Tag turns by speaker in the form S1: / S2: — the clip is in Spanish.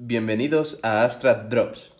S1: Bienvenidos a Abstract Drops,